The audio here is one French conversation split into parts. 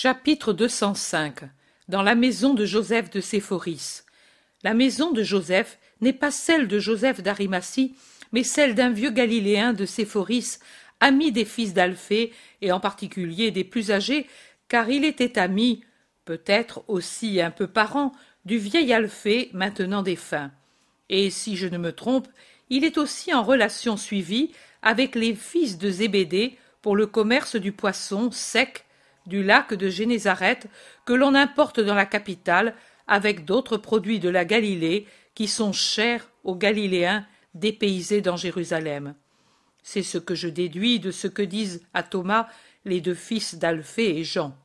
Chapitre 205 Dans la maison de Joseph de Séphoris. La maison de Joseph n'est pas celle de Joseph d'Arimathie, mais celle d'un vieux Galiléen de Séphoris, ami des fils d'Alphée, et en particulier des plus âgés, car il était ami, peut-être aussi un peu parent, du vieil Alphée maintenant défunt. Et si je ne me trompe, il est aussi en relation suivie avec les fils de Zébédée pour le commerce du poisson sec du lac de Génézareth que l'on importe dans la capitale avec d'autres produits de la Galilée qui sont chers aux Galiléens dépaysés dans Jérusalem. C'est ce que je déduis de ce que disent à Thomas les deux fils d'Alphée et Jean.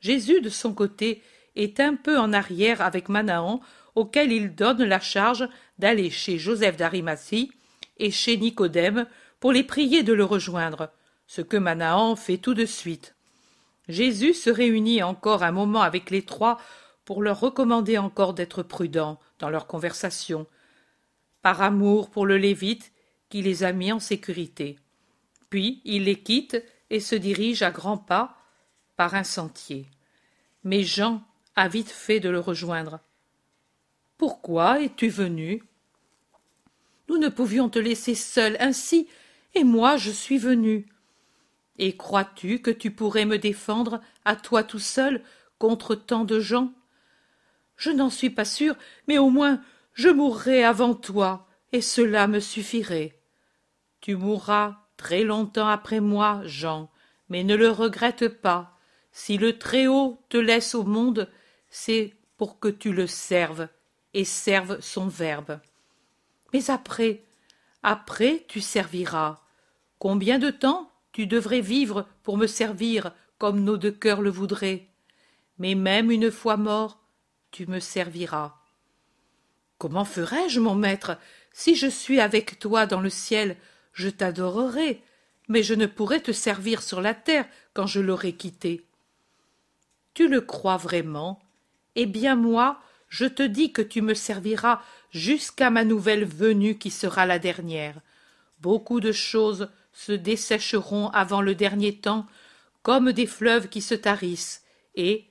Jésus, de son côté, est un peu en arrière avec Manahan, auquel il donne la charge d'aller chez Joseph d'Arimathie et chez Nicodème pour les prier de le rejoindre, ce que Manahan fait tout de suite. Jésus se réunit encore un moment avec les trois pour leur recommander encore d'être prudents dans leur conversation, par amour pour le Lévite qui les a mis en sécurité. Puis il les quitte et se dirige à grands pas par un sentier. Mais Jean a vite fait de le rejoindre. Pourquoi es-tu venu? Nous ne pouvions te laisser seul ainsi, et moi je suis venu. Et crois-tu que tu pourrais me défendre, à toi tout seul, contre tant de gens? Je n'en suis pas sûr, mais au moins je mourrai avant toi, et cela me suffirait. Tu mourras très longtemps après moi, Jean, mais ne le regrette pas. Si le Très-Haut te laisse au monde, c'est pour que tu le serves, et serves son verbe. Mais après, après tu serviras. Combien de temps tu devrais vivre pour me servir comme nos deux cœurs le voudraient. Mais même une fois mort, tu me serviras. Comment ferai-je, mon maître? Si je suis avec toi dans le ciel, je t'adorerai, mais je ne pourrai te servir sur la terre quand je l'aurai quitté. Tu le crois vraiment? Eh bien moi, je te dis que tu me serviras jusqu'à ma nouvelle venue qui sera la dernière. Beaucoup de choses se dessécheront avant le dernier temps comme des fleuves qui se tarissent et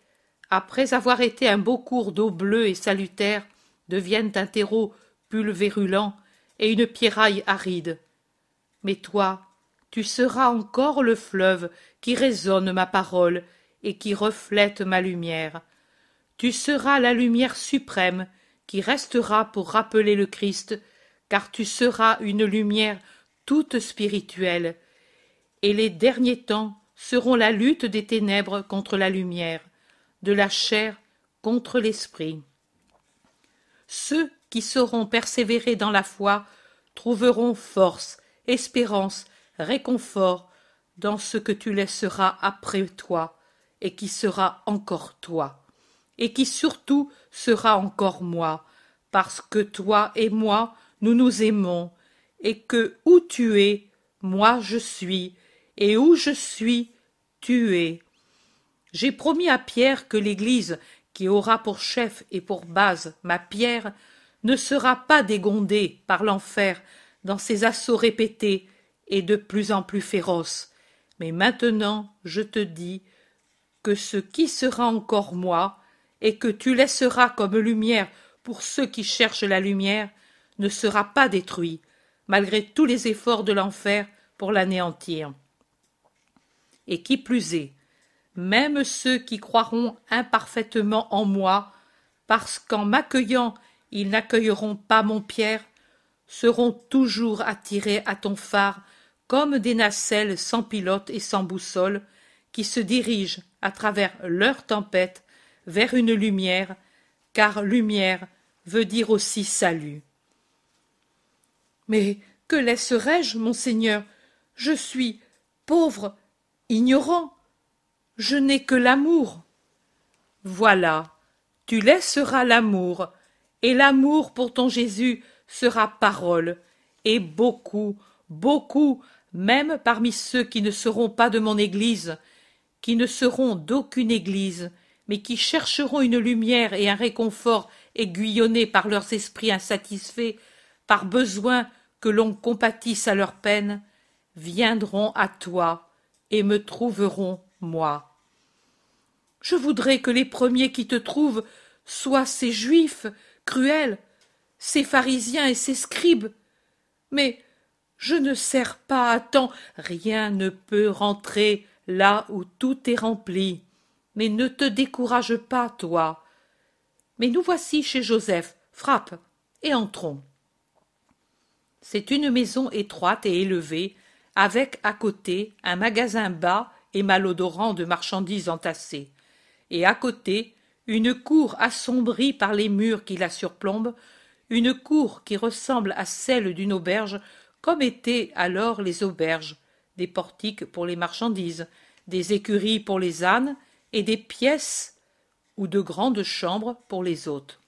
après avoir été un beau cours d'eau bleue et salutaire deviennent un terreau pulvérulent et une pierraille aride. Mais toi tu seras encore le fleuve qui résonne ma parole et qui reflète ma lumière. Tu seras la lumière suprême qui restera pour rappeler le Christ car tu seras une lumière toute spirituelle, et les derniers temps seront la lutte des ténèbres contre la lumière, de la chair contre l'esprit. Ceux qui sauront persévérer dans la foi trouveront force, espérance, réconfort dans ce que tu laisseras après toi, et qui sera encore toi, et qui surtout sera encore moi, parce que toi et moi nous nous aimons, et que où tu es, moi je suis, et où je suis, tu es. J'ai promis à Pierre que l'Église, qui aura pour chef et pour base ma pierre, ne sera pas dégondée par l'enfer dans ses assauts répétés et de plus en plus féroces. Mais maintenant je te dis que ce qui sera encore moi, et que tu laisseras comme lumière pour ceux qui cherchent la lumière, ne sera pas détruit, malgré tous les efforts de l'enfer pour l'anéantir. Et qui plus est, même ceux qui croiront imparfaitement en moi, parce qu'en m'accueillant ils n'accueilleront pas mon Pierre, seront toujours attirés à ton phare comme des nacelles sans pilote et sans boussole, qui se dirigent à travers leur tempête vers une lumière, car lumière veut dire aussi salut. Mais que laisserai-je, monseigneur? Je suis pauvre, ignorant. Je n'ai que l'amour. Voilà, tu laisseras l'amour, et l'amour pour ton Jésus sera parole, et beaucoup, beaucoup, même parmi ceux qui ne seront pas de mon Église, qui ne seront d'aucune Église, mais qui chercheront une lumière et un réconfort aiguillonnés par leurs esprits insatisfaits, par besoin que l'on compatisse à leur peine, viendront à toi et me trouveront moi. Je voudrais que les premiers qui te trouvent soient ces juifs cruels, ces pharisiens et ces scribes. Mais je ne sers pas à temps, rien ne peut rentrer là où tout est rempli. Mais ne te décourage pas, toi. Mais nous voici chez Joseph. Frappe, et entrons. C'est une maison étroite et élevée, avec à côté un magasin bas et malodorant de marchandises entassées, et à côté une cour assombrie par les murs qui la surplombent, une cour qui ressemble à celle d'une auberge, comme étaient alors les auberges, des portiques pour les marchandises, des écuries pour les ânes, et des pièces ou de grandes chambres pour les hôtes.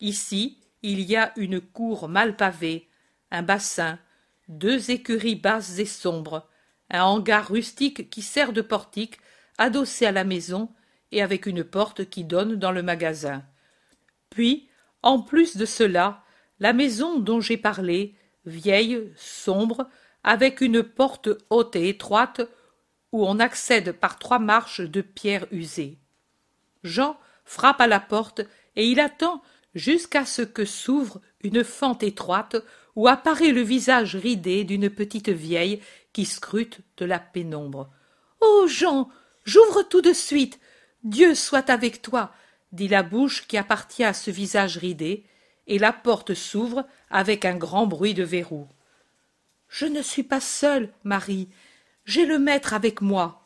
Ici, il y a une cour mal pavée, un bassin, deux écuries basses et sombres, un hangar rustique qui sert de portique, adossé à la maison et avec une porte qui donne dans le magasin. Puis, en plus de cela, la maison dont j'ai parlé, vieille, sombre, avec une porte haute et étroite, où on accède par trois marches de pierre usée. Jean frappe à la porte et il attend jusqu'à ce que s'ouvre une fente étroite où apparaît le visage ridé d'une petite vieille qui scrute de la pénombre. Oh Jean, j'ouvre tout de suite. Dieu soit avec toi, dit la bouche qui appartient à ce visage ridé, et la porte s'ouvre avec un grand bruit de verrou. Je ne suis pas seule, Marie, j'ai le maître avec moi.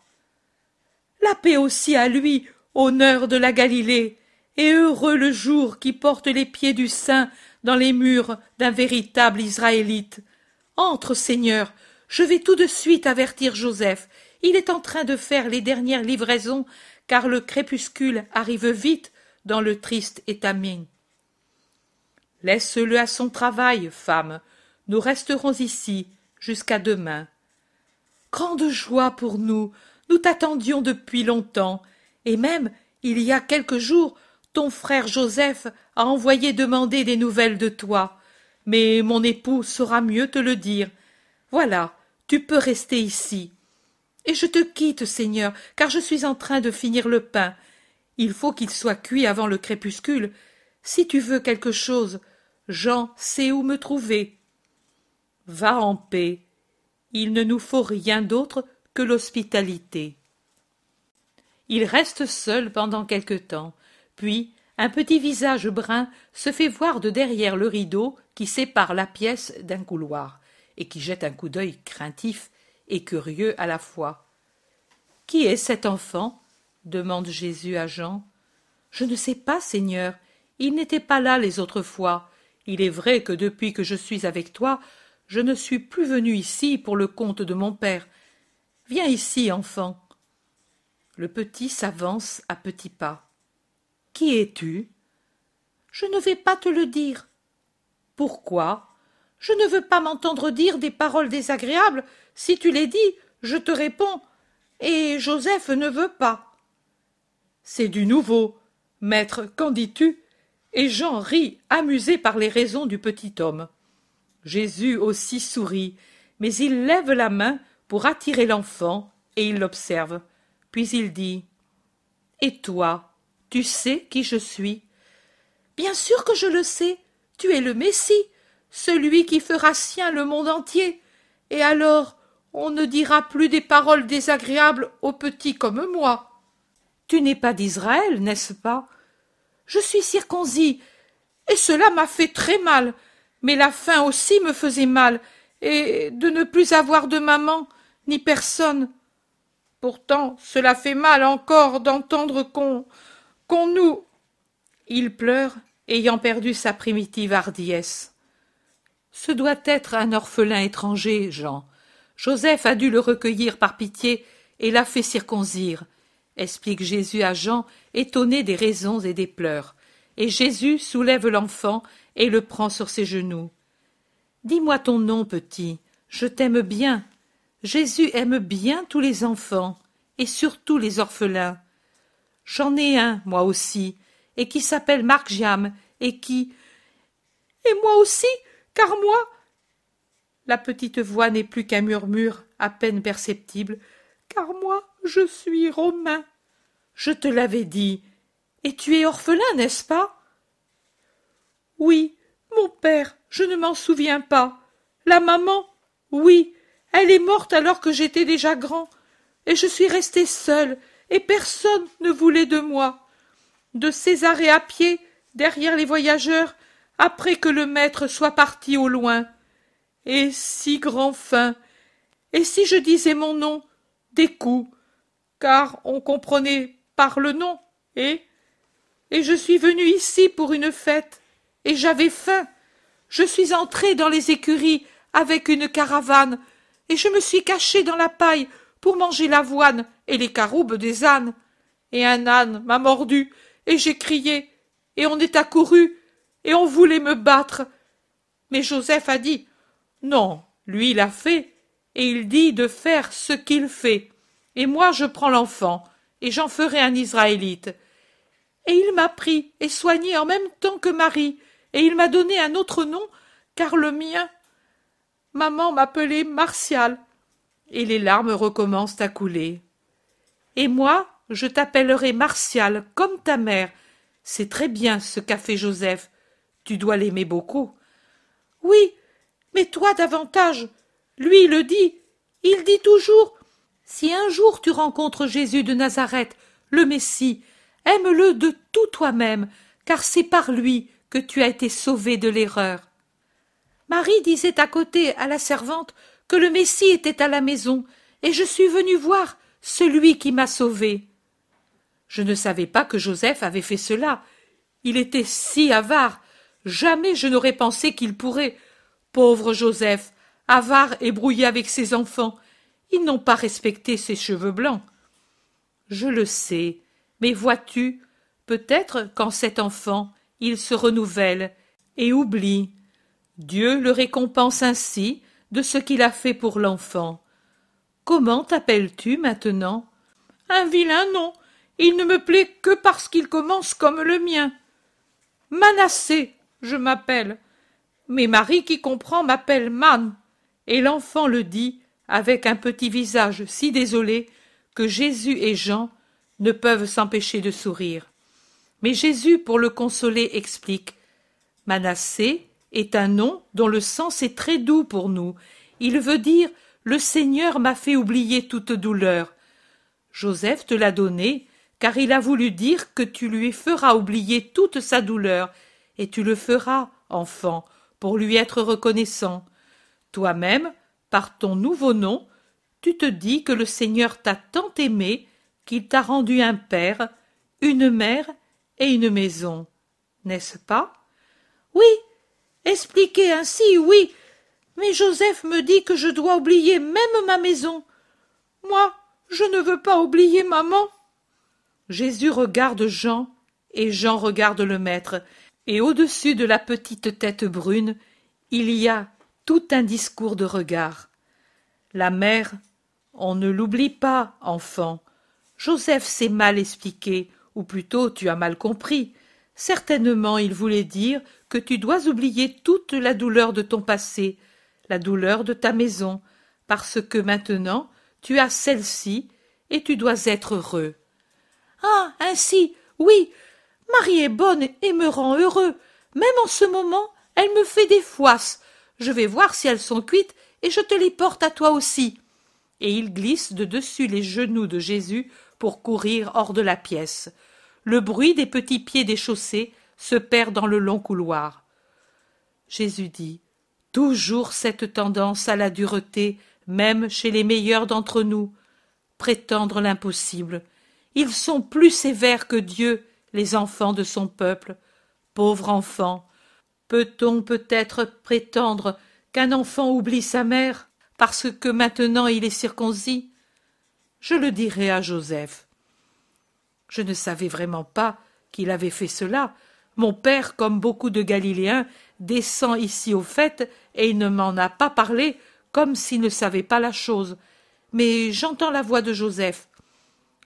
La paix aussi à lui, honneur de la Galilée, et heureux le jour qui porte les pieds du saint dans les murs d'un véritable Israélite. Entre, Seigneur, je vais tout de suite avertir Joseph. Il est en train de faire les dernières livraisons, car le crépuscule arrive vite dans le triste étamine. Laisse-le à son travail, femme. Nous resterons ici jusqu'à demain. Grande joie pour nous. Nous t'attendions depuis longtemps. Et même, il y a quelques jours, ton frère Joseph a envoyé demander des nouvelles de toi. Mais mon époux saura mieux te le dire. Voilà, tu peux rester ici. Et je te quitte, Seigneur, car je suis en train de finir le pain. Il faut qu'il soit cuit avant le crépuscule. Si tu veux quelque chose, Jean sait où me trouver. Va en paix. Il ne nous faut rien d'autre que l'hospitalité. Il reste seul pendant quelque temps. Puis un petit visage brun se fait voir de derrière le rideau qui sépare la pièce d'un couloir, et qui jette un coup d'œil craintif et curieux à la fois. Qui est cet enfant? demande Jésus à Jean. Je ne sais pas, Seigneur. Il n'était pas là les autres fois. Il est vrai que depuis que je suis avec toi, je ne suis plus venu ici pour le compte de mon père. Viens ici, enfant. Le petit s'avance à petits pas. Qui es-tu? Je ne vais pas te le dire. Pourquoi? Je ne veux pas m'entendre dire des paroles désagréables. Si tu les dis, je te réponds. Et Joseph ne veut pas. C'est du nouveau. Maître, qu'en dis-tu? Et Jean rit, amusé par les raisons du petit homme. Jésus aussi sourit, mais il lève la main pour attirer l'enfant, et il l'observe. Puis il dit Et toi, tu sais qui je suis Bien sûr que je le sais. Tu es le Messie, celui qui fera sien le monde entier. Et alors, on ne dira plus des paroles désagréables aux petits comme moi. Tu n'es pas d'Israël, n'est-ce pas? Je suis circoncis, et cela m'a fait très mal. Mais la faim aussi me faisait mal, et de ne plus avoir de maman, ni personne. Pourtant, cela fait mal encore d'entendre qu'on qu'on nous. Il pleure, ayant perdu sa primitive hardiesse. Ce doit être un orphelin étranger, Jean. Joseph a dû le recueillir par pitié et l'a fait circoncire, explique Jésus à Jean, étonné des raisons et des pleurs. Et Jésus soulève l'enfant et le prend sur ses genoux. Dis-moi ton nom, petit. Je t'aime bien. Jésus aime bien tous les enfants, et surtout les orphelins. J'en ai un, moi aussi, et qui s'appelle Marc Jam, et qui. Et moi aussi, car moi. La petite voix n'est plus qu'un murmure à peine perceptible, car moi je suis romain. Je te l'avais dit. Et tu es orphelin, n'est-ce pas? Oui, mon père, je ne m'en souviens pas. La maman, oui, elle est morte alors que j'étais déjà grand, et je suis resté seul, et personne ne voulait de moi. De Césarée à pied, derrière les voyageurs, après que le maître soit parti au loin. Et si grand fin. Et si je disais mon nom, des coups, car on comprenait par le nom, et et je suis venu ici pour une fête, et j'avais faim. Je suis entré dans les écuries avec une caravane, et je me suis caché dans la paille pour manger l'avoine et les caroubes des ânes. Et un âne m'a mordu, et j'ai crié, et on est accouru, et on voulait me battre. Mais Joseph a dit Non, lui il a fait, et il dit de faire ce qu'il fait. Et moi je prends l'enfant, et j'en ferai un Israélite et il m'a pris et soigné en même temps que Marie, et il m'a donné un autre nom, car le mien. Maman m'appelait Martial. Et les larmes recommencent à couler. Et moi, je t'appellerai Martial, comme ta mère. C'est très bien ce qu'a fait Joseph. Tu dois l'aimer beaucoup. Oui, mais toi davantage. Lui le dit. Il dit toujours Si un jour tu rencontres Jésus de Nazareth, le Messie, Aime-le de tout toi-même, car c'est par lui que tu as été sauvé de l'erreur. Marie disait à côté à la servante que le Messie était à la maison, et je suis venue voir celui qui m'a sauvé. Je ne savais pas que Joseph avait fait cela. Il était si avare. Jamais je n'aurais pensé qu'il pourrait. Pauvre Joseph, avare et brouillé avec ses enfants. Ils n'ont pas respecté ses cheveux blancs. Je le sais, mais vois-tu, peut-être qu'en cet enfant, il se renouvelle et oublie. Dieu le récompense ainsi de ce qu'il a fait pour l'enfant. Comment t'appelles-tu maintenant? Un vilain nom. Il ne me plaît que parce qu'il commence comme le mien. Manassé, je m'appelle. Mais Marie qui comprend m'appelle Man. Et l'enfant le dit avec un petit visage si désolé que Jésus et Jean ne peuvent s'empêcher de sourire. Mais Jésus, pour le consoler, explique Manassé est un nom dont le sens est très doux pour nous. Il veut dire Le Seigneur m'a fait oublier toute douleur. Joseph te l'a donné, car il a voulu dire que tu lui feras oublier toute sa douleur, et tu le feras, enfant, pour lui être reconnaissant. Toi-même, par ton nouveau nom, tu te dis que le Seigneur t'a tant aimé qu'il t'a rendu un père, une mère et une maison, n'est-ce pas? Oui, expliqué ainsi, oui, mais Joseph me dit que je dois oublier même ma maison. Moi, je ne veux pas oublier maman. Jésus regarde Jean, et Jean regarde le maître, et au-dessus de la petite tête brune, il y a tout un discours de regard. La mère, on ne l'oublie pas, enfant, Joseph s'est mal expliqué, ou plutôt tu as mal compris. Certainement il voulait dire que tu dois oublier toute la douleur de ton passé, la douleur de ta maison, parce que maintenant tu as celle-ci et tu dois être heureux. Ah. Ainsi. Oui. Marie est bonne et me rend heureux. Même en ce moment, elle me fait des foisses. Je vais voir si elles sont cuites et je te les porte à toi aussi. Et il glisse de dessus les genoux de Jésus pour courir hors de la pièce. Le bruit des petits pieds des chaussées se perd dans le long couloir. Jésus dit Toujours cette tendance à la dureté, même chez les meilleurs d'entre nous. Prétendre l'impossible. Ils sont plus sévères que Dieu, les enfants de son peuple. Pauvre enfant. Peut-on peut-être prétendre qu'un enfant oublie sa mère parce que maintenant il est circoncis? Je le dirai à Joseph. Je ne savais vraiment pas qu'il avait fait cela. Mon père, comme beaucoup de Galiléens, descend ici au fait, et il ne m'en a pas parlé comme s'il ne savait pas la chose. Mais j'entends la voix de Joseph.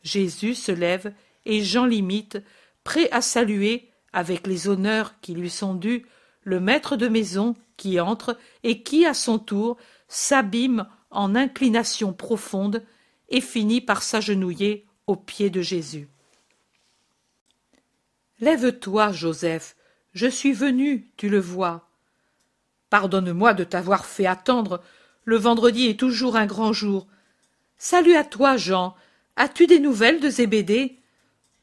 Jésus se lève, et Jean l'imite, prêt à saluer, avec les honneurs qui lui sont dus, le maître de maison qui entre et qui, à son tour, s'abîme en inclination profonde et finit par s'agenouiller aux pieds de Jésus. Lève-toi, Joseph, je suis venu, tu le vois. Pardonne-moi de t'avoir fait attendre. Le vendredi est toujours un grand jour. Salut à toi, Jean. As-tu des nouvelles de Zébédée?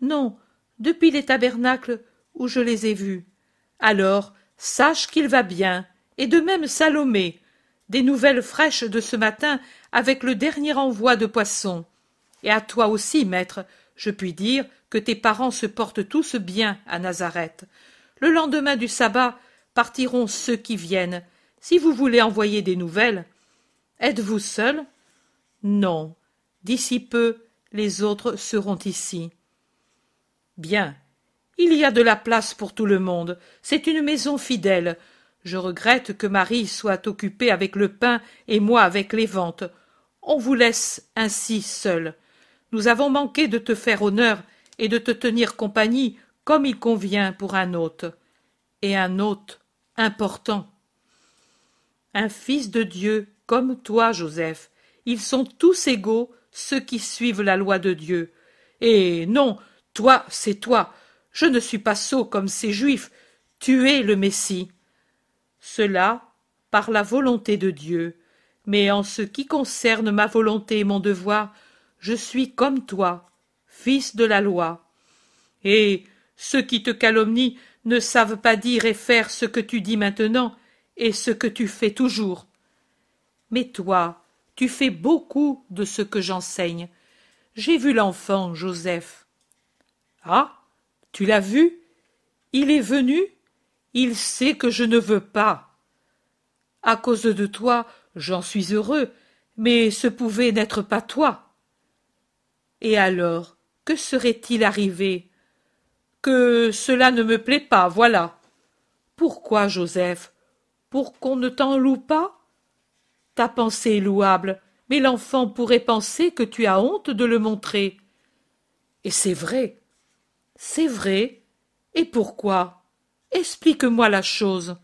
Non, depuis les tabernacles où je les ai vus. Alors, sache qu'il va bien, et de même Salomé. Des nouvelles fraîches de ce matin avec le dernier envoi de poissons. Et à toi aussi, maître, je puis dire que tes parents se portent tous bien à Nazareth. Le lendemain du sabbat partiront ceux qui viennent. Si vous voulez envoyer des nouvelles. Êtes-vous seul? Non. D'ici peu, les autres seront ici. Bien. Il y a de la place pour tout le monde. C'est une maison fidèle. Je regrette que Marie soit occupée avec le pain et moi avec les ventes. On vous laisse ainsi seul. Nous avons manqué de te faire honneur et de te tenir compagnie comme il convient pour un hôte. Et un hôte important. Un fils de Dieu comme toi, Joseph. Ils sont tous égaux, ceux qui suivent la loi de Dieu. Et non, toi, c'est toi. Je ne suis pas sot comme ces Juifs. Tu es le Messie. Cela par la volonté de Dieu. Mais en ce qui concerne ma volonté et mon devoir, je suis comme toi, fils de la loi. Et ceux qui te calomnient ne savent pas dire et faire ce que tu dis maintenant et ce que tu fais toujours. Mais toi, tu fais beaucoup de ce que j'enseigne. J'ai vu l'enfant, Joseph. Ah. Tu l'as vu? Il est venu? Il sait que je ne veux pas. À cause de toi, j'en suis heureux, mais ce pouvait n'être pas toi. Et alors, que serait-il arrivé? Cela ne me plaît pas, voilà. Pourquoi, Joseph? Pour qu'on ne t'en loue pas? Ta pensée est louable, mais l'enfant pourrait penser que tu as honte de le montrer. Et c'est vrai. C'est vrai. Et pourquoi? Explique-moi la chose.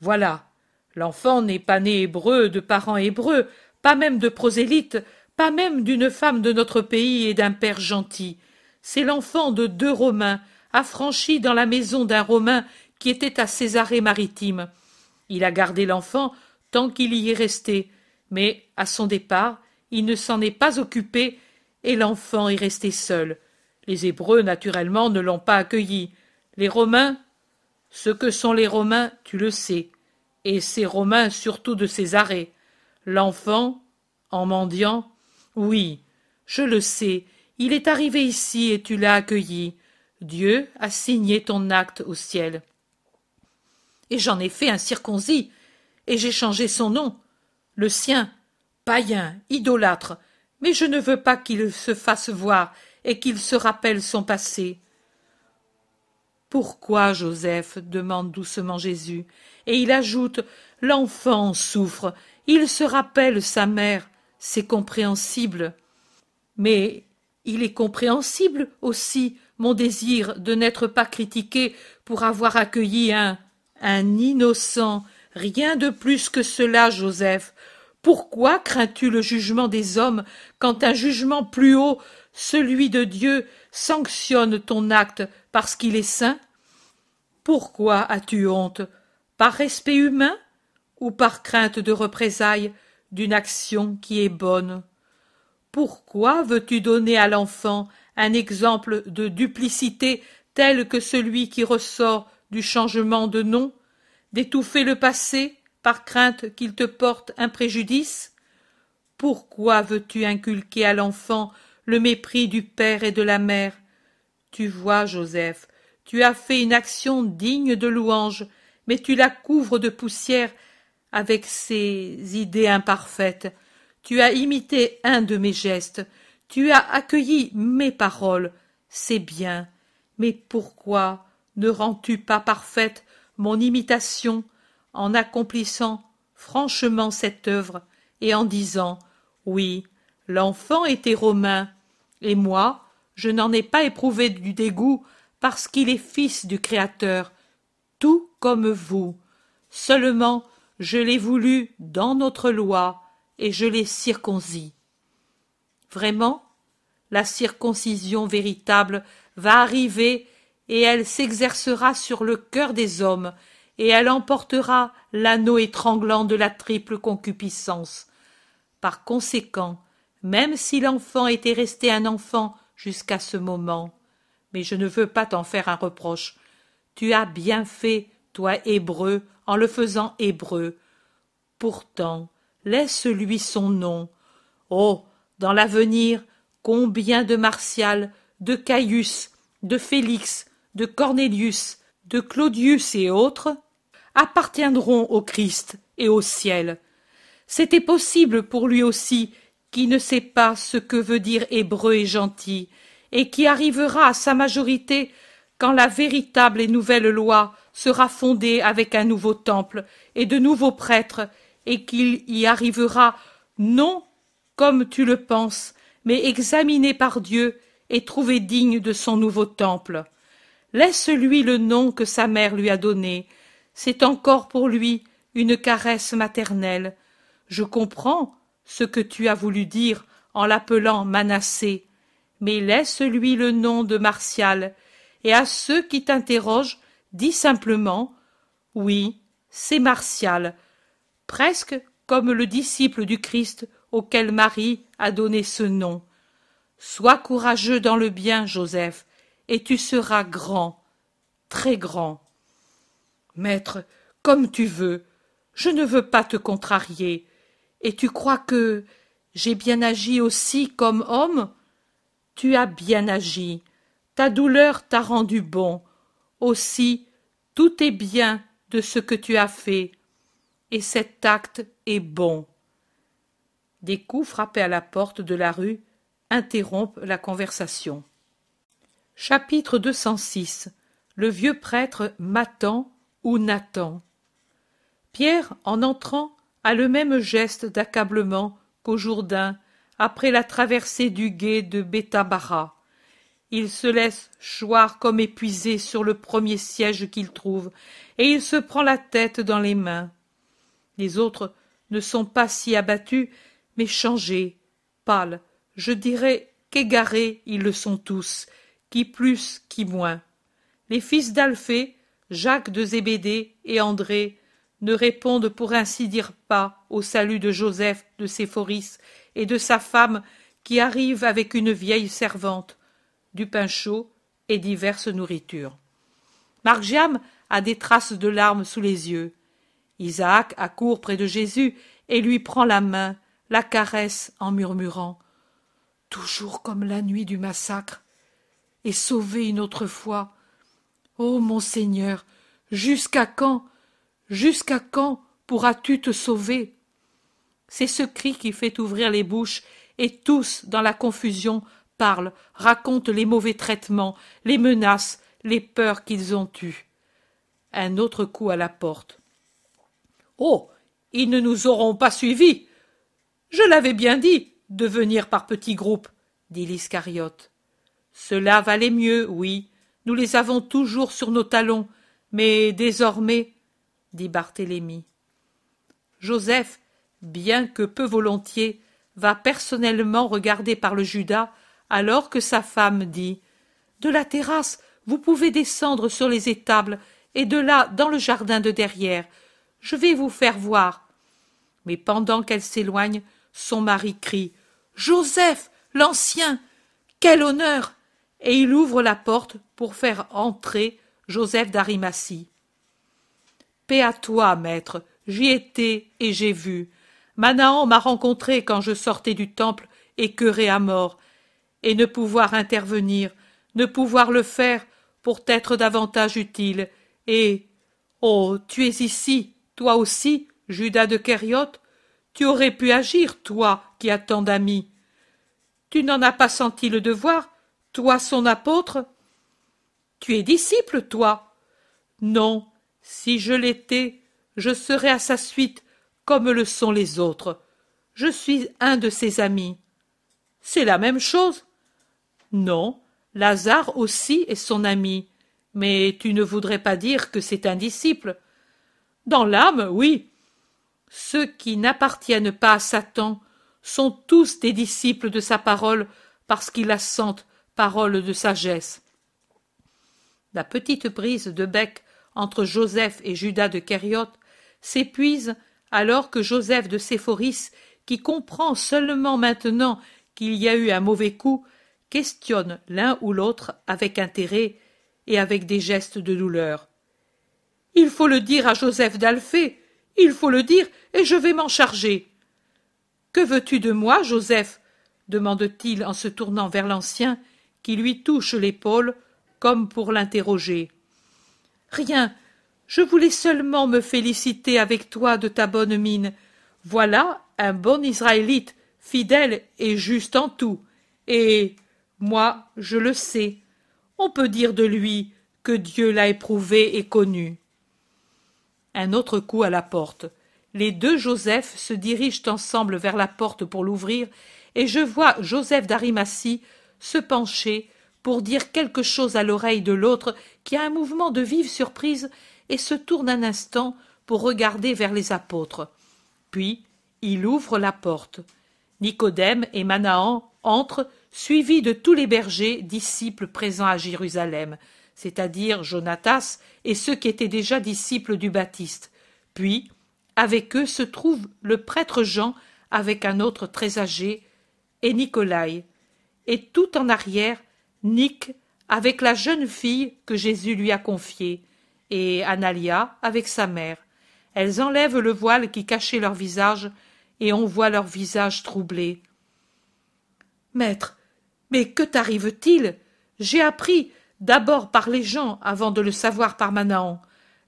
Voilà. L'enfant n'est pas né hébreu de parents hébreux, pas même de prosélyte, pas même d'une femme de notre pays et d'un père gentil. C'est l'enfant de deux Romains, affranchi dans la maison d'un Romain qui était à Césarée maritime. Il a gardé l'enfant tant qu'il y est resté, mais à son départ, il ne s'en est pas occupé et l'enfant est resté seul. Les Hébreux, naturellement, ne l'ont pas accueilli. Les Romains, ce que sont les Romains, tu le sais, et ces Romains surtout de Césarée. L'enfant, en mendiant, oui, je le sais, il est arrivé ici et tu l'as accueilli. Dieu a signé ton acte au ciel. Et j'en ai fait un circoncis, et j'ai changé son nom, le sien, païen, idolâtre, mais je ne veux pas qu'il se fasse voir et qu'il se rappelle son passé. Pourquoi, Joseph? demande doucement Jésus, et il ajoute L'enfant souffre, il se rappelle sa mère, c'est compréhensible. Mais il est compréhensible aussi mon désir de n'être pas critiqué pour avoir accueilli un un innocent, rien de plus que cela, Joseph. Pourquoi crains-tu le jugement des hommes quand un jugement plus haut, celui de Dieu, sanctionne ton acte parce qu'il est saint? Pourquoi as-tu honte? Par respect humain ou par crainte de représailles d'une action qui est bonne? Pourquoi veux-tu donner à l'enfant un exemple de duplicité tel que celui qui ressort du changement de nom D'étouffer le passé par crainte qu'il te porte un préjudice? Pourquoi veux-tu inculquer à l'enfant le mépris du père et de la mère? Tu vois, Joseph, tu as fait une action digne de louange, mais tu la couvres de poussière avec ces idées imparfaites. Tu as imité un de mes gestes, tu as accueilli mes paroles, c'est bien. Mais pourquoi ne rends-tu pas parfaite mon imitation en accomplissant franchement cette œuvre et en disant Oui, l'enfant était romain, et moi, je n'en ai pas éprouvé du dégoût parce qu'il est fils du Créateur, tout comme vous. Seulement je l'ai voulu dans notre loi, et je l'ai circoncis. Vraiment, la circoncision véritable va arriver, et elle s'exercera sur le cœur des hommes, et elle emportera l'anneau étranglant de la triple concupiscence. Par conséquent, même si l'enfant était resté un enfant jusqu'à ce moment, mais je ne veux pas t'en faire un reproche, tu as bien fait, toi hébreu, en le faisant hébreu. Pourtant, laisse-lui son nom. Oh, dans l'avenir, combien de Martial, de Caius, de Félix, de Cornélius, de Claudius et autres appartiendront au Christ et au ciel. C'était possible pour lui aussi, qui ne sait pas ce que veut dire hébreu et gentil, et qui arrivera à sa majorité quand la véritable et nouvelle loi sera fondée avec un nouveau temple et de nouveaux prêtres, et qu'il y arrivera non comme tu le penses, mais examiné par Dieu et trouvé digne de son nouveau temple. Laisse-lui le nom que sa mère lui a donné. C'est encore pour lui une caresse maternelle. Je comprends ce que tu as voulu dire en l'appelant Manassé, mais laisse-lui le nom de Martial, et à ceux qui t'interrogent, dis simplement Oui, c'est Martial, presque comme le disciple du Christ auquel Marie a donné ce nom. Sois courageux dans le bien, Joseph, et tu seras grand, très grand. Maître, comme tu veux, je ne veux pas te contrarier. Et tu crois que j'ai bien agi aussi comme homme? Tu as bien agi. Ta douleur t'a rendu bon. Aussi, tout est bien de ce que tu as fait. Et cet acte est bon. Des coups frappés à la porte de la rue interrompent la conversation. Chapitre 206 Le vieux prêtre Matan ou Nathan. Pierre, en entrant, a le même geste d'accablement qu'au Jourdain après la traversée du gué de Bethabara. Il se laisse choir comme épuisé sur le premier siège qu'il trouve, et il se prend la tête dans les mains. Les autres ne sont pas si abattus, mais changés, pâles, je dirais qu'égarés ils le sont tous, qui plus, qui moins. Les fils d'Alphée, Jacques de Zébédée et André ne répondent pour ainsi dire pas au salut de Joseph de Séphoris et de sa femme qui arrive avec une vieille servante, du pain chaud et diverses nourritures. Margiam a des traces de larmes sous les yeux. Isaac accourt près de Jésus et lui prend la main, la caresse en murmurant Toujours comme la nuit du massacre, et sauvé une autre fois. Ô mon Seigneur, jusqu'à quand, jusqu'à quand pourras-tu te sauver? C'est ce cri qui fait ouvrir les bouches, et tous, dans la confusion, parlent, racontent les mauvais traitements, les menaces, les peurs qu'ils ont eues. Un autre coup à la porte. Oh. Ils ne nous auront pas suivis. Je l'avais bien dit, de venir par petits groupes, dit l'Iscariote. Cela valait mieux, oui. Nous les avons toujours sur nos talons, mais désormais, dit Barthélemy. Joseph, bien que peu volontiers, va personnellement regarder par le Judas, alors que sa femme dit De la terrasse, vous pouvez descendre sur les étables, et de là dans le jardin de derrière. Je vais vous faire voir. Mais pendant qu'elle s'éloigne, son mari crie Joseph, l'ancien. Quel honneur. Et il ouvre la porte pour faire entrer Joseph d'Arimatie. Paix à toi, maître, j'y étais et j'ai vu. Manahan m'a rencontré quand je sortais du temple, écœuré à mort, et ne pouvoir intervenir, ne pouvoir le faire pour t'être davantage utile, et oh, tu es ici, toi aussi, Judas de Kériote, tu aurais pu agir, toi qui as tant d'amis. Tu n'en as pas senti le devoir, toi son apôtre Tu es disciple, toi Non, si je l'étais, je serais à sa suite comme le sont les autres. Je suis un de ses amis. C'est la même chose. Non, Lazare aussi est son ami, mais tu ne voudrais pas dire que c'est un disciple. Dans l'âme, oui. Ceux qui n'appartiennent pas à Satan sont tous des disciples de sa parole parce qu'ils la sentent parole de sagesse. La petite brise de bec entre Joseph et Judas de Kériote s'épuise alors que Joseph de Séphoris, qui comprend seulement maintenant qu'il y a eu un mauvais coup, questionne l'un ou l'autre avec intérêt et avec des gestes de douleur. Il faut le dire à Joseph d'Alphée, il faut le dire, et je vais m'en charger. Que veux-tu de moi, Joseph? demande-t-il en se tournant vers l'ancien, qui lui touche l'épaule, comme pour l'interroger. Rien. Je voulais seulement me féliciter avec toi de ta bonne mine. Voilà un bon Israélite, fidèle et juste en tout. Et moi, je le sais. On peut dire de lui que Dieu l'a éprouvé et connu. Un autre coup à la porte. Les deux Joseph se dirigent ensemble vers la porte pour l'ouvrir, et je vois Joseph d'Arimatie se pencher pour dire quelque chose à l'oreille de l'autre qui a un mouvement de vive surprise et se tourne un instant pour regarder vers les apôtres. Puis il ouvre la porte. Nicodème et Manahan entrent, suivis de tous les bergers, disciples présents à Jérusalem, c'est-à-dire Jonatas et ceux qui étaient déjà disciples du Baptiste. Puis, avec eux se trouve le prêtre Jean avec un autre très âgé, et Nicolaï. Et tout en arrière, Nic avec la jeune fille que Jésus lui a confiée, et Analia avec sa mère. Elles enlèvent le voile qui cachait leur visage, et on voit leur visage troublé. Maître, mais que t'arrive-t-il? J'ai appris, d'abord par les gens, avant de le savoir par Manahan.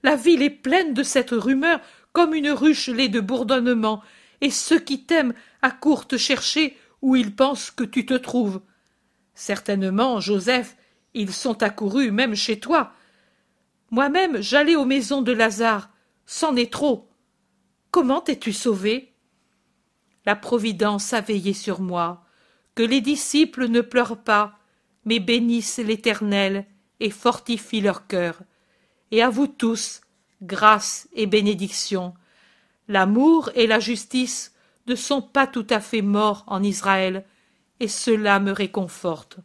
La ville est pleine de cette rumeur comme une ruche l'est de bourdonnement, et ceux qui t'aiment accourent te chercher où ils pensent que tu te trouves. Certainement, Joseph, ils sont accourus même chez toi. Moi-même, j'allais aux maisons de Lazare. C'en est trop. Comment es-tu sauvé? La Providence a veillé sur moi. Que les disciples ne pleurent pas, mais bénissent l'Éternel et fortifient leur cœur. Et à vous tous, grâce et bénédiction. L'amour et la justice ne sont pas tout à fait morts en Israël, et cela me réconforte.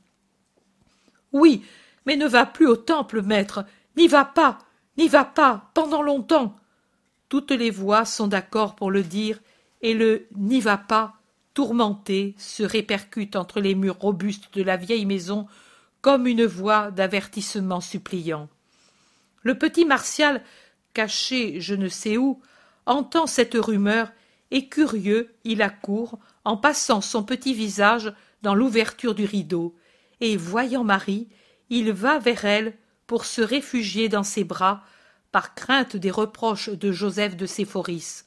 Oui, mais ne va plus au temple, maître, n'y va pas, n'y va pas, pendant longtemps. Toutes les voix sont d'accord pour le dire, et le n'y va pas, tourmenté, se répercute entre les murs robustes de la vieille maison comme une voix d'avertissement suppliant. Le petit Martial, caché je ne sais où, entend cette rumeur, et curieux, il accourt, en passant son petit visage dans l'ouverture du rideau, et voyant Marie, il va vers elle pour se réfugier dans ses bras, par crainte des reproches de Joseph de Séphoris.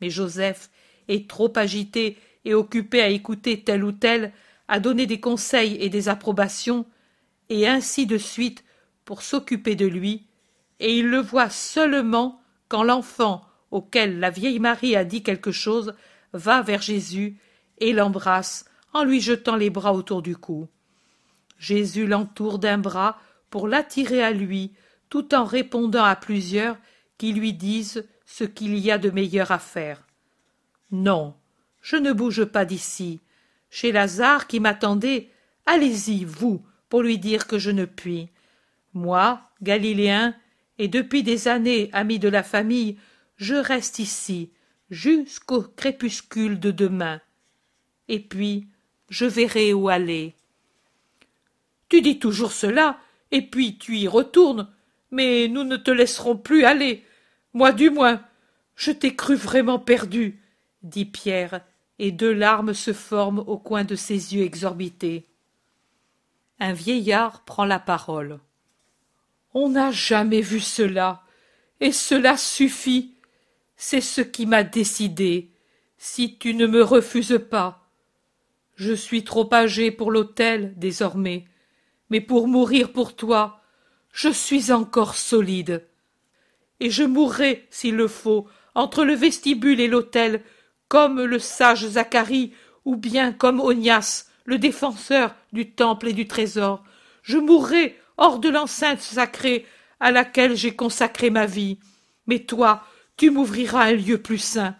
Mais Joseph est trop agité et occupé à écouter tel ou tel, à donner des conseils et des approbations, et ainsi de suite pour s'occuper de lui, et il le voit seulement quand l'enfant auquel la vieille Marie a dit quelque chose va vers Jésus et l'embrasse en lui jetant les bras autour du cou. Jésus l'entoure d'un bras pour l'attirer à lui, tout en répondant à plusieurs qui lui disent ce qu'il y a de meilleur à faire. Non, je ne bouge pas d'ici. Chez Lazare qui m'attendait, allez-y, vous, pour lui dire que je ne puis. Moi, Galiléen, et depuis des années ami de la famille, je reste ici, jusqu'au crépuscule de demain. Et puis, je verrai où aller. Tu dis toujours cela, et puis tu y retournes, mais nous ne te laisserons plus aller. Moi du moins. Je t'ai cru vraiment perdu, dit Pierre, et deux larmes se forment au coin de ses yeux exorbités. Un vieillard prend la parole. On n'a jamais vu cela, et cela suffit. C'est ce qui m'a décidé, si tu ne me refuses pas. Je suis trop âgé pour l'autel désormais, mais pour mourir pour toi, je suis encore solide. Et je mourrai, s'il le faut, entre le vestibule et l'autel, comme le sage Zacharie, ou bien comme Onias, le défenseur du temple et du trésor. Je mourrai hors de l'enceinte sacrée à laquelle j'ai consacré ma vie. Mais toi, tu m'ouvriras un lieu plus saint.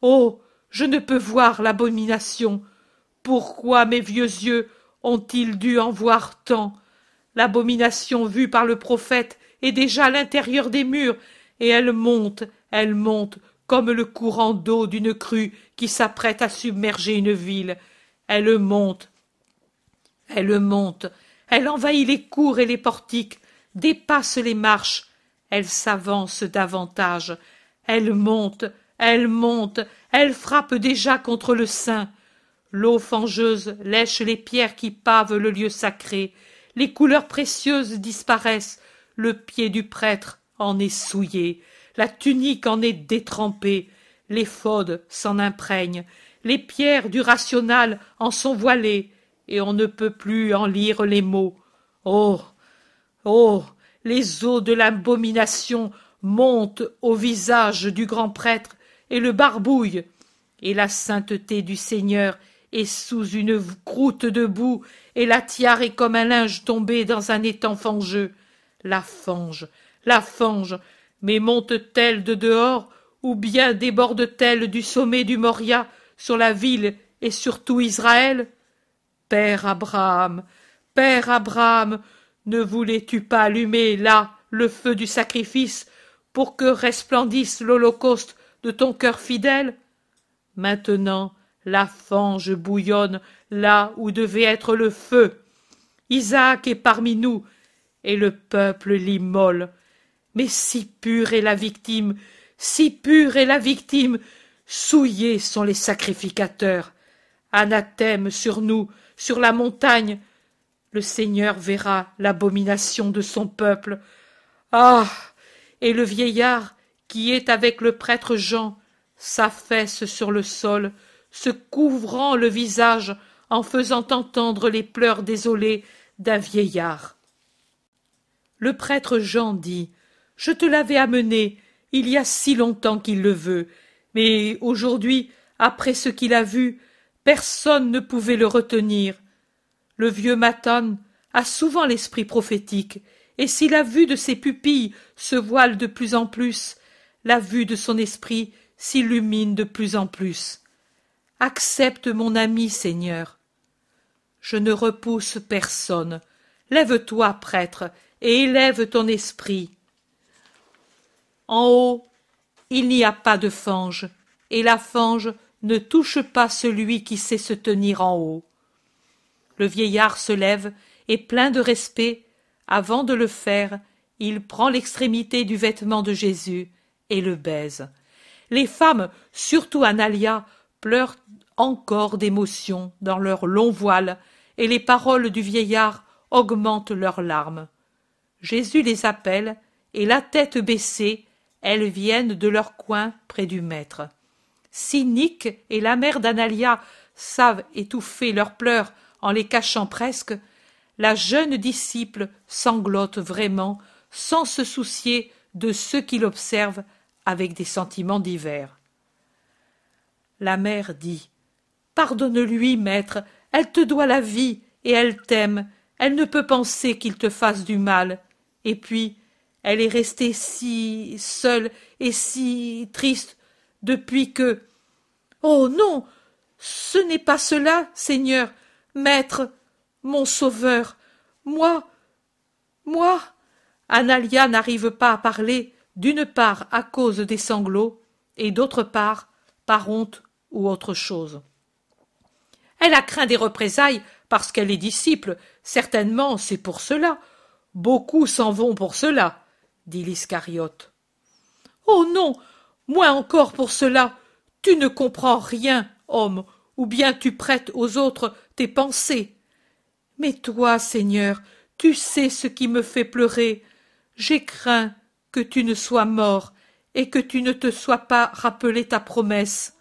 Oh. Je ne peux voir l'abomination, pourquoi mes vieux yeux ont-ils dû en voir tant? L'abomination vue par le prophète est déjà à l'intérieur des murs, et elle monte, elle monte, comme le courant d'eau d'une crue qui s'apprête à submerger une ville. Elle monte, elle monte, elle envahit les cours et les portiques, dépasse les marches, elle s'avance davantage, elle monte, elle monte, elle frappe déjà contre le sein. L'eau fangeuse lèche les pierres qui pavent le lieu sacré, les couleurs précieuses disparaissent, le pied du prêtre en est souillé, la tunique en est détrempée, l'éphode s'en imprègne, les pierres du rational en sont voilées, et on ne peut plus en lire les mots. Oh. Oh. Les eaux de l'abomination montent au visage du grand prêtre et le barbouillent, et la sainteté du Seigneur est sous une croûte de boue, et la tiare est comme un linge tombé dans un étang fangeux. La fange, la fange, mais monte-t-elle de dehors, ou bien déborde-t-elle du sommet du Moria sur la ville et sur tout Israël? Père Abraham, Père Abraham, ne voulais-tu pas allumer là le feu du sacrifice pour que resplendisse l'holocauste de ton cœur fidèle? Maintenant, la fange bouillonne là où devait être le feu. Isaac est parmi nous, et le peuple l'immole. Mais si pure est la victime, si pure est la victime, souillés sont les sacrificateurs. Anathème sur nous, sur la montagne. Le Seigneur verra l'abomination de son peuple. Ah. Et le vieillard, qui est avec le prêtre Jean, s'affaisse sur le sol, se couvrant le visage en faisant entendre les pleurs désolés d'un vieillard. Le prêtre Jean dit Je te l'avais amené, il y a si longtemps qu'il le veut, mais aujourd'hui, après ce qu'il a vu, personne ne pouvait le retenir. Le vieux Matan a souvent l'esprit prophétique, et si la vue de ses pupilles se voile de plus en plus, la vue de son esprit s'illumine de plus en plus. Accepte mon ami, Seigneur. Je ne repousse personne. Lève-toi, prêtre, et élève ton esprit. En haut, il n'y a pas de fange, et la fange ne touche pas celui qui sait se tenir en haut. Le vieillard se lève, et plein de respect, avant de le faire, il prend l'extrémité du vêtement de Jésus et le baise. Les femmes, surtout Analia, pleurent encore d'émotion dans leurs longs voiles, et les paroles du vieillard augmentent leurs larmes. Jésus les appelle, et la tête baissée, elles viennent de leur coin près du maître. Si Nick et la mère d'Analia savent étouffer leurs pleurs en les cachant presque, la jeune disciple sanglote vraiment sans se soucier de ceux qui l'observent avec des sentiments divers. La mère dit Pardonne-lui, maître, elle te doit la vie et elle t'aime, elle ne peut penser qu'il te fasse du mal. Et puis, elle est restée si seule et si triste depuis que. Oh non. Ce n'est pas cela, Seigneur, maître, mon sauveur. Moi. Moi. Analia n'arrive pas à parler, d'une part à cause des sanglots, et d'autre part par honte ou autre chose. Elle a craint des représailles parce qu'elle est disciple. Certainement, c'est pour cela. Beaucoup s'en vont pour cela, dit. Oh non, moins encore pour cela. Tu ne comprends rien, homme, ou bien tu prêtes aux autres tes pensées. Mais toi, Seigneur, tu sais ce qui me fait pleurer. J'ai craint que tu ne sois mort et que tu ne te sois pas rappelé ta promesse.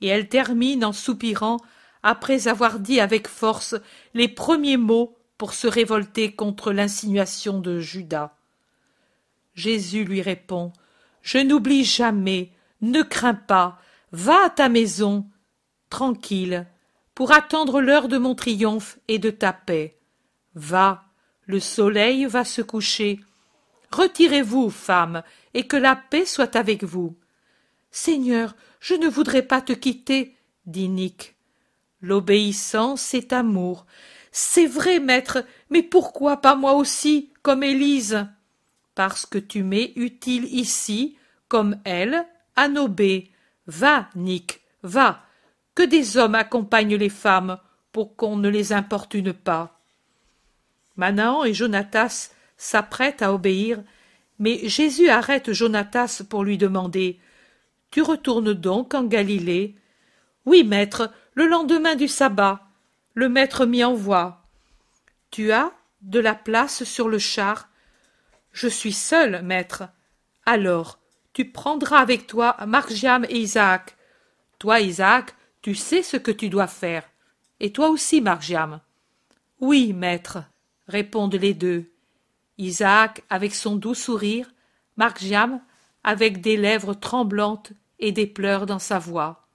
Et elle termine en soupirant après avoir dit avec force les premiers mots pour se révolter contre l'insinuation de Judas. Jésus lui répond Je n'oublie jamais, ne crains pas, va à ta maison, tranquille, pour attendre l'heure de mon triomphe et de ta paix. Va, le soleil va se coucher. Retirez-vous, femme, et que la paix soit avec vous. Seigneur, je ne voudrais pas te quitter, dit Nick. L'obéissance est amour. C'est vrai, maître, mais pourquoi pas moi aussi, comme Élise? Parce que tu m'es utile ici, comme elle, à Nobé. Va, Nick, va, que des hommes accompagnent les femmes, pour qu'on ne les importune pas. Manahan et Jonatas s'apprêtent à obéir, mais Jésus arrête Jonatas pour lui demander Tu retournes donc en Galilée Oui, maître, le lendemain du sabbat. Le maître m'y envoie. Tu as de la place sur le char Je suis seul, maître. Alors, tu prendras avec toi Margiam et Isaac. Toi, Isaac, tu sais ce que tu dois faire. Et toi aussi, Margiam. Oui, maître, répondent les deux. Isaac avec son doux sourire, Margiam avec des lèvres tremblantes et des pleurs dans sa voix.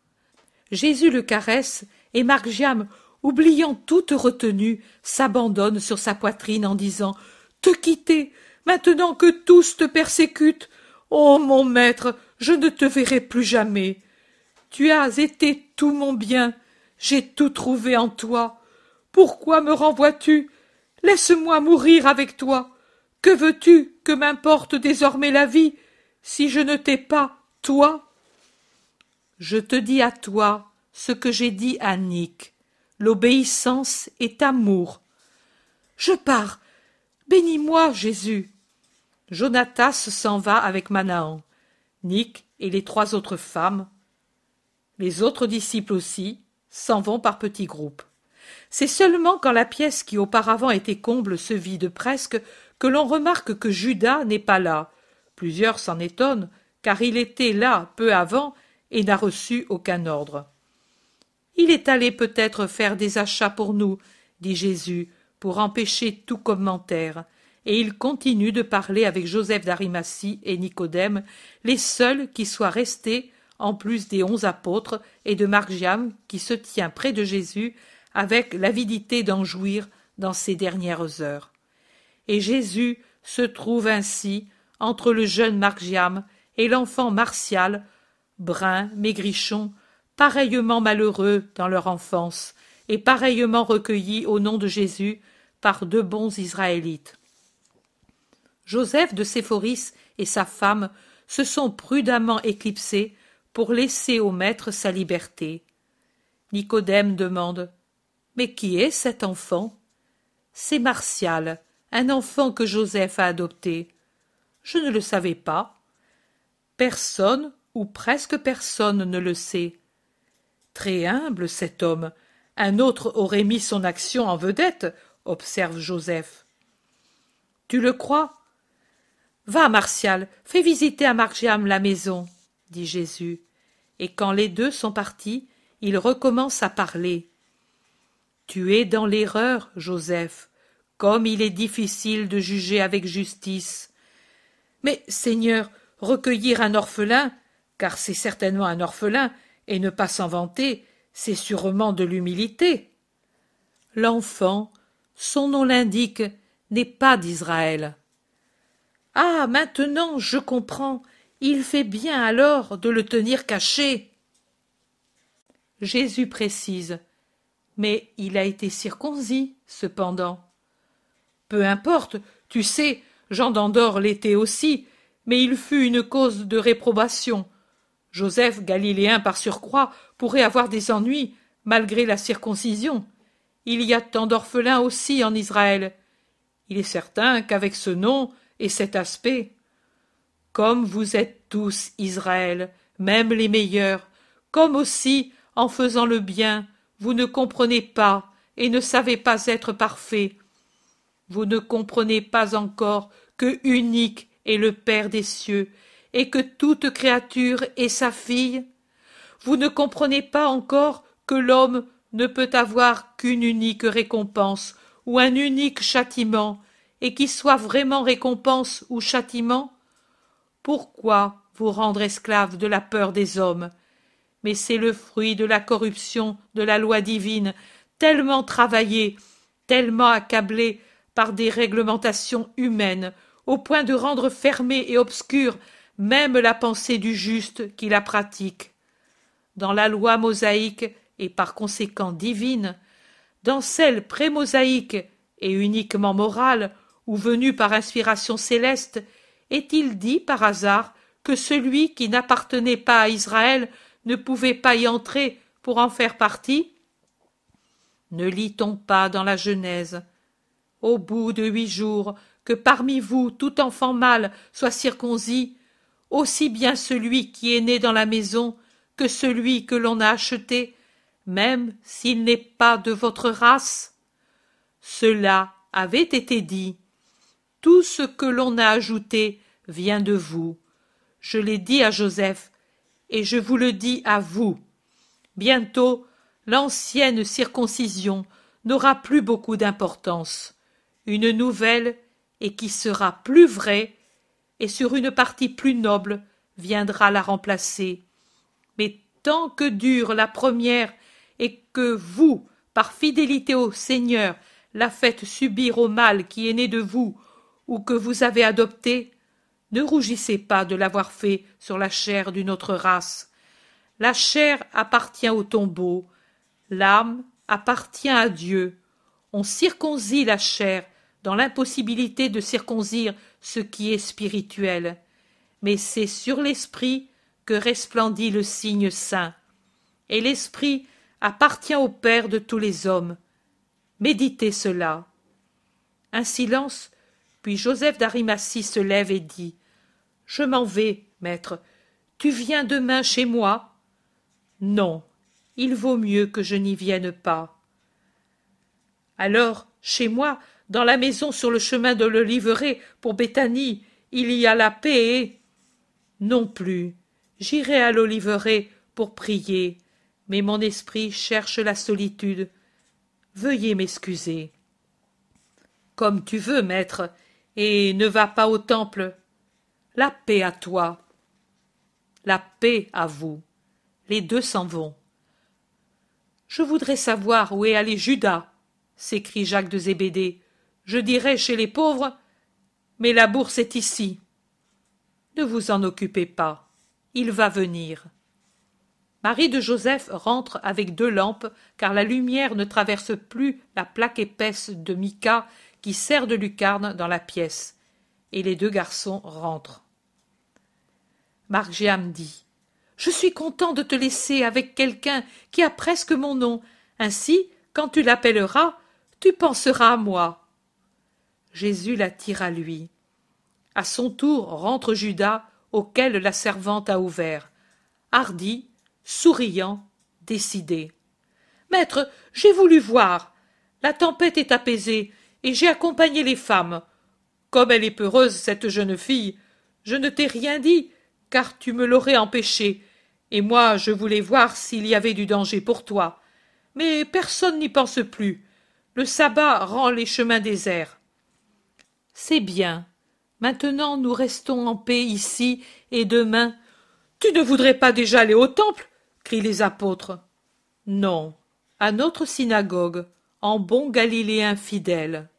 Jésus le caresse et Margiam, oubliant toute retenue, s'abandonne sur sa poitrine en disant Te quitter, maintenant que tous te persécutent. Oh mon maître, je ne te verrai plus jamais. Tu as été tout mon bien, j'ai tout trouvé en toi. Pourquoi me renvoies-tu? Laisse-moi mourir avec toi. Que veux-tu que m'importe désormais la vie si je ne t'ai pas, toi? Je te dis à toi ce que j'ai dit à Nick. L'obéissance est amour. Je pars. Bénis-moi, Jésus. Jonatas s'en va avec Manahan. Nick et les trois autres femmes, les autres disciples aussi, s'en vont par petits groupes. C'est seulement quand la pièce qui auparavant était comble se vide presque que l'on remarque que Judas n'est pas là. Plusieurs s'en étonnent, car il était là peu avant et n'a reçu aucun ordre. Il est allé peut-être faire des achats pour nous, dit Jésus, pour empêcher tout commentaire, et il continue de parler avec Joseph d'Arimathie et Nicodème, les seuls qui soient restés, en plus des onze apôtres et de Margiam qui se tient près de Jésus avec l'avidité d'en jouir dans ces dernières heures et Jésus se trouve ainsi entre le jeune Margiam et l'enfant Martial, brun, maigrichon, pareillement malheureux dans leur enfance, et pareillement recueillis au nom de Jésus par deux bons Israélites. Joseph de Séphoris et sa femme se sont prudemment éclipsés pour laisser au maître sa liberté. Nicodème demande Mais qui est cet enfant? C'est Martial, un enfant que Joseph a adopté. Je ne le savais pas. Personne, ou presque personne, ne le sait. Très humble cet homme. Un autre aurait mis son action en vedette, observe Joseph. Tu le crois? Va, Martial, fais visiter à Margiam la maison, dit Jésus. Et quand les deux sont partis, il recommence à parler. Tu es dans l'erreur, Joseph comme il est difficile de juger avec justice. Mais, Seigneur, recueillir un orphelin, car c'est certainement un orphelin, et ne pas s'en vanter, c'est sûrement de l'humilité. L'enfant, son nom l'indique, n'est pas d'Israël. Ah. Maintenant je comprends. Il fait bien alors de le tenir caché. Jésus précise. Mais il a été circoncis, cependant. Peu importe, tu sais, Jean d'Andorre l'était aussi, mais il fut une cause de réprobation. Joseph, galiléen par surcroît, pourrait avoir des ennuis, malgré la circoncision. Il y a tant d'orphelins aussi en Israël. Il est certain qu'avec ce nom et cet aspect, comme vous êtes tous Israël, même les meilleurs, comme aussi, en faisant le bien, vous ne comprenez pas et ne savez pas être parfaits, vous ne comprenez pas encore que unique est le Père des cieux, et que toute créature est sa fille. Vous ne comprenez pas encore que l'homme ne peut avoir qu'une unique récompense ou un unique châtiment, et qui soit vraiment récompense ou châtiment Pourquoi vous rendre esclave de la peur des hommes? Mais c'est le fruit de la corruption de la loi divine, tellement travaillée, tellement accablée par des réglementations humaines, au point de rendre fermée et obscure même la pensée du juste qui la pratique. Dans la loi mosaïque, et par conséquent divine, dans celle prémosaïque et uniquement morale, ou venue par inspiration céleste, est-il dit par hasard que celui qui n'appartenait pas à Israël ne pouvait pas y entrer pour en faire partie? Ne lit-on pas dans la Genèse? Au bout de huit jours, que parmi vous tout enfant mâle soit circoncis, aussi bien celui qui est né dans la maison que celui que l'on a acheté, même s'il n'est pas de votre race? Cela avait été dit. Tout ce que l'on a ajouté vient de vous. Je l'ai dit à Joseph, et je vous le dis à vous. Bientôt, l'ancienne circoncision n'aura plus beaucoup d'importance. Une nouvelle, et qui sera plus vraie, et sur une partie plus noble, viendra la remplacer. Mais tant que dure la première, et que vous, par fidélité au Seigneur, la faites subir au mal qui est né de vous, que vous avez adopté, ne rougissez pas de l'avoir fait sur la chair d'une autre race. La chair appartient au tombeau, l'âme appartient à Dieu. On circoncis la chair dans l'impossibilité de circoncire ce qui est spirituel. Mais c'est sur l'esprit que resplendit le signe saint. Et l'esprit appartient au Père de tous les hommes. Méditez cela. Un silence Joseph d'Arimathie se lève et dit Je m'en vais, maître. Tu viens demain chez moi? Non, il vaut mieux que je n'y vienne pas. Alors, chez moi, dans la maison sur le chemin de l'Oliveraie, pour Béthanie, il y a la paix. Non plus. J'irai à l'Oliveraie pour prier, mais mon esprit cherche la solitude. Veuillez m'excuser. Comme tu veux, maître, et ne va pas au temple. La paix à toi. La paix à vous. Les deux s'en vont. Je voudrais savoir où est allé Judas, s'écrie Jacques de Zébédée. Je dirais chez les pauvres, mais la bourse est ici. Ne vous en occupez pas, il va venir. Marie de Joseph rentre avec deux lampes, car la lumière ne traverse plus la plaque épaisse de mica qui sert de lucarne dans la pièce, et les deux garçons rentrent. Margiam dit Je suis content de te laisser avec quelqu'un qui a presque mon nom. Ainsi, quand tu l'appelleras, tu penseras à moi. Jésus l'attire à lui. À son tour rentre Judas, auquel la servante a ouvert. Hardi, souriant, décidé. Maître, j'ai voulu voir. La tempête est apaisée et j'ai accompagné les femmes. Comme elle est peureuse, cette jeune fille, je ne t'ai rien dit, car tu me l'aurais empêché, et moi je voulais voir s'il y avait du danger pour toi. Mais personne n'y pense plus. Le sabbat rend les chemins déserts. C'est bien. Maintenant nous restons en paix ici, et demain. Tu ne voudrais pas déjà aller au temple? crient les apôtres. Non, à notre synagogue, en bon galiléen fidèle.